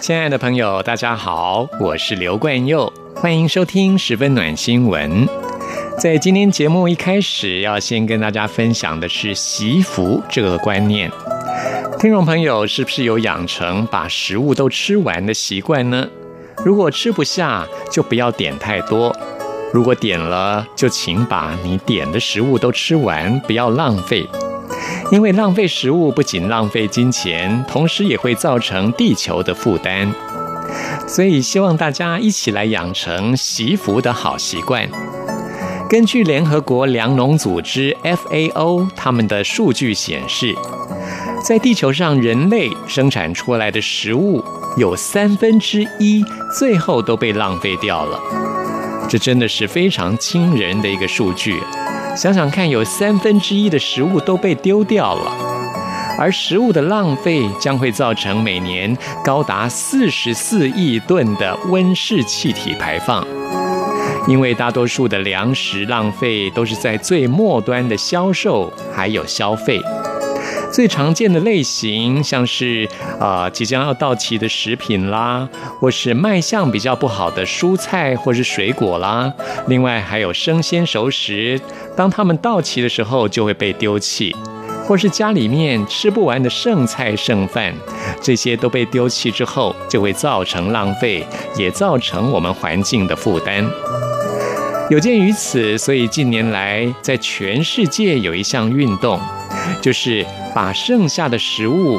亲爱的朋友，大家好，我是刘冠佑，欢迎收听十分暖新闻。在今天节目一开始，要先跟大家分享的是习福这个观念。听众朋友，是不是有养成把食物都吃完的习惯呢？如果吃不下，就不要点太多；如果点了，就请把你点的食物都吃完，不要浪费。因为浪费食物不仅浪费金钱，同时也会造成地球的负担。所以希望大家一起来养成惜福的好习惯。根据联合国粮农组织 FAO 他们的数据显示，在地球上人类生产出来的食物有三分之一最后都被浪费掉了。这真的是非常惊人的一个数据。想想看，有三分之一的食物都被丢掉了，而食物的浪费将会造成每年高达四十四亿吨的温室气体排放。因为大多数的粮食浪费都是在最末端的销售还有消费。最常见的类型像是啊、即将要到期的食品啦，或是卖相比较不好的蔬菜或是水果啦，另外还有生鲜熟食，当它们到期的时候就会被丢弃，或是家里面吃不完的剩菜剩饭，这些都被丢弃之后就会造成浪费，也造成我们环境的负担。有鉴于此，所以近年来在全世界有一项运动，就是把剩下的食物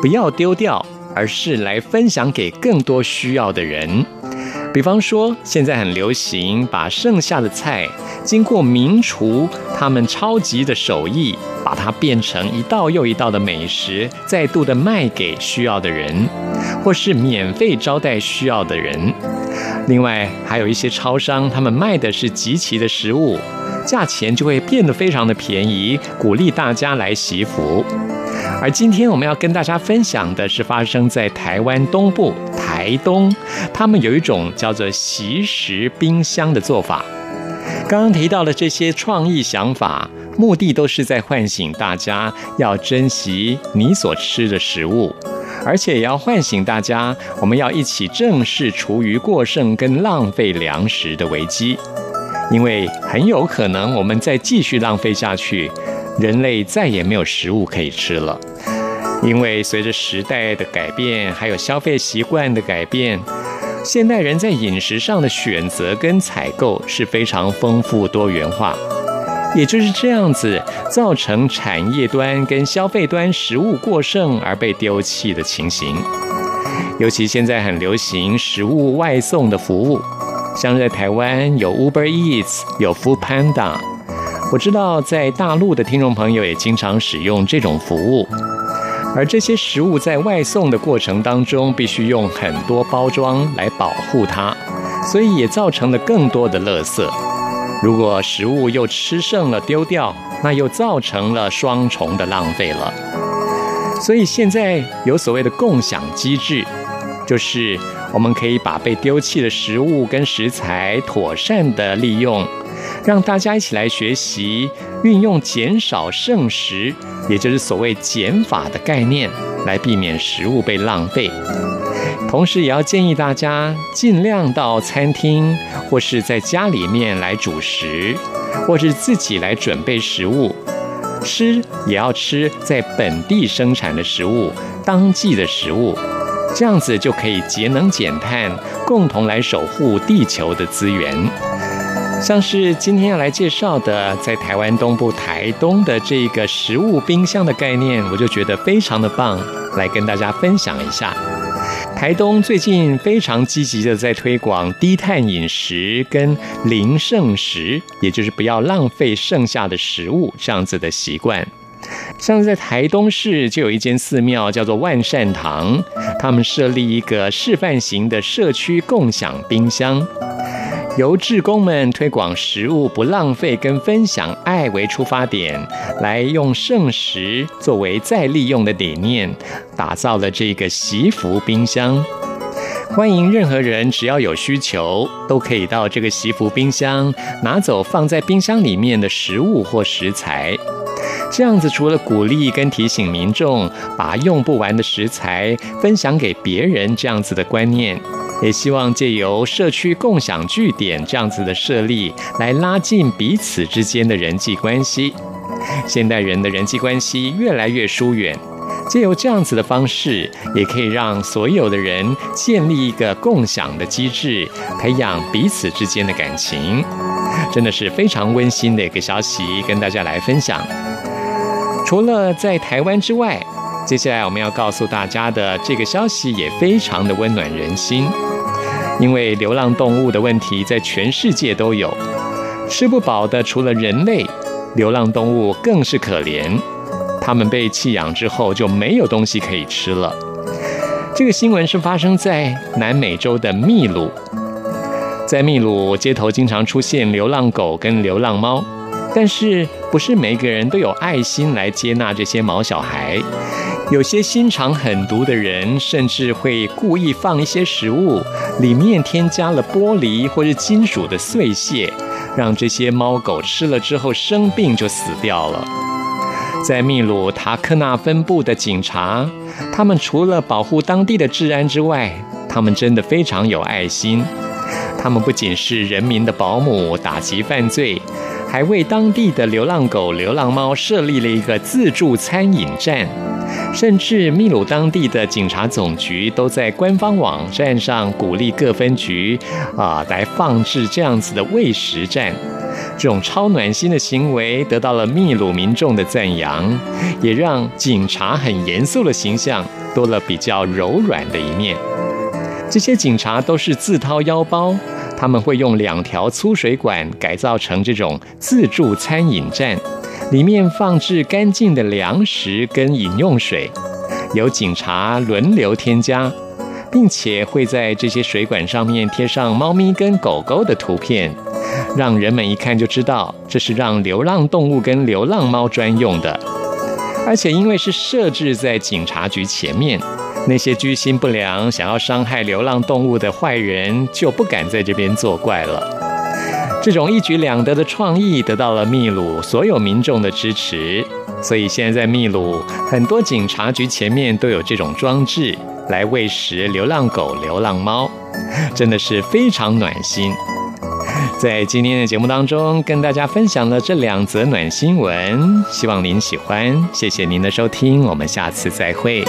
不要丢掉，而是来分享给更多需要的人。比方说，现在很流行把剩下的菜经过名厨他们超级的手艺，把它变成一道又一道的美食，再度的卖给需要的人，或是免费招待需要的人。另外，还有一些超商，他们卖的是即期的食物，价钱就会变得非常的便宜，鼓励大家来惜福。而今天我们要跟大家分享的是发生在台湾东部台东，他们有一种叫做习食冰箱的做法。刚刚提到的这些创意想法，目的都是在唤醒大家要珍惜你所吃的食物。而且也要唤醒大家，我们要一起正视厨余过剩跟浪费粮食的危机，因为很有可能我们再继续浪费下去，人类再也没有食物可以吃了。因为随着时代的改变，还有消费习惯的改变，现代人在饮食上的选择跟采购是非常丰富多元化。也就是这样子，造成产业端跟消费端食物过剩而被丢弃的情形。尤其现在很流行食物外送的服务，像在台湾有 Uber Eats，有 Food Panda。我知道在大陆的听众朋友也经常使用这种服务。而这些食物在外送的过程当中，必须用很多包装来保护它，所以也造成了更多的垃圾。如果食物又吃剩了丢掉，那又造成了双重的浪费了。所以现在有所谓的共享机制，就是我们可以把被丢弃的食物跟食材妥善的利用，让大家一起来学习运用减少剩食，也就是所谓减法的概念，来避免食物被浪费。同时，也要建议大家尽量到餐厅或是在家里面来煮食，或是自己来准备食物。吃也要吃在本地生产的食物，当季的食物，这样子就可以节能减碳，共同来守护地球的资源。像是今天要来介绍的，在台湾东部台东的这个食物冰箱的概念，我就觉得非常的棒，来跟大家分享一下。台东最近非常积极的在推广低碳饮食跟零剩食，也就是不要浪费剩下的食物这样子的习惯。像在台东市就有一间寺庙叫做万善堂，他们设立一个示范型的社区共享冰箱。由志工们推广食物不浪费跟分享爱为出发点，来用剩食作为再利用的理念，打造了这个习福冰箱。欢迎任何人，只要有需求，都可以到这个习福冰箱拿走放在冰箱里面的食物或食材。这样子除了鼓励跟提醒民众把用不完的食材分享给别人这样子的观念。也希望借由社区共享据点这样子的设立，来拉近彼此之间的人际关系。现代人的人际关系越来越疏远，借由这样子的方式，也可以让所有的人建立一个共享的机制，培养彼此之间的感情。真的是非常温馨的一个消息，跟大家来分享。除了在台湾之外，接下来我们要告诉大家的这个消息也非常的温暖人心。因为流浪动物的问题在全世界都有，吃不饱的除了人类，流浪动物更是可怜。它们被弃养之后就没有东西可以吃了。这个新闻是发生在南美洲的秘鲁，在秘鲁街头经常出现流浪狗跟流浪猫，但是不是每个人都有爱心来接纳这些毛小孩。有些心肠狠毒的人，甚至会故意放一些食物，里面添加了玻璃或是金属的碎屑，让这些猫狗吃了之后生病就死掉了。在秘鲁塔克纳分部的警察，他们除了保护当地的治安之外，他们真的非常有爱心。他们不仅是人民的保姆，打击犯罪，还为当地的流浪狗、流浪猫设立了一个自助餐饮站。甚至秘鲁当地的警察总局都在官方网站上鼓励各分局啊来放置这样子的喂食站，这种超暖心的行为得到了秘鲁民众的赞扬，也让警察很严肃的形象多了比较柔软的一面。这些警察都是自掏腰包，他们会用两条粗水管改造成这种自助餐饮站。里面放置干净的粮食跟饮用水，由警察轮流添加，并且会在这些水管上面贴上猫咪跟狗狗的图片，让人们一看就知道这是让流浪动物跟流浪猫专用的。而且因为是设置在警察局前面，那些居心不良、想要伤害流浪动物的坏人就不敢在这边作怪了。这种一举两得的创意得到了秘鲁所有民众的支持，所以现在在秘鲁很多警察局前面都有这种装置来喂食流浪狗、流浪猫，真的是非常暖心。在今天的节目当中，跟大家分享了这两则暖新闻，希望您喜欢。谢谢您的收听，我们下次再会。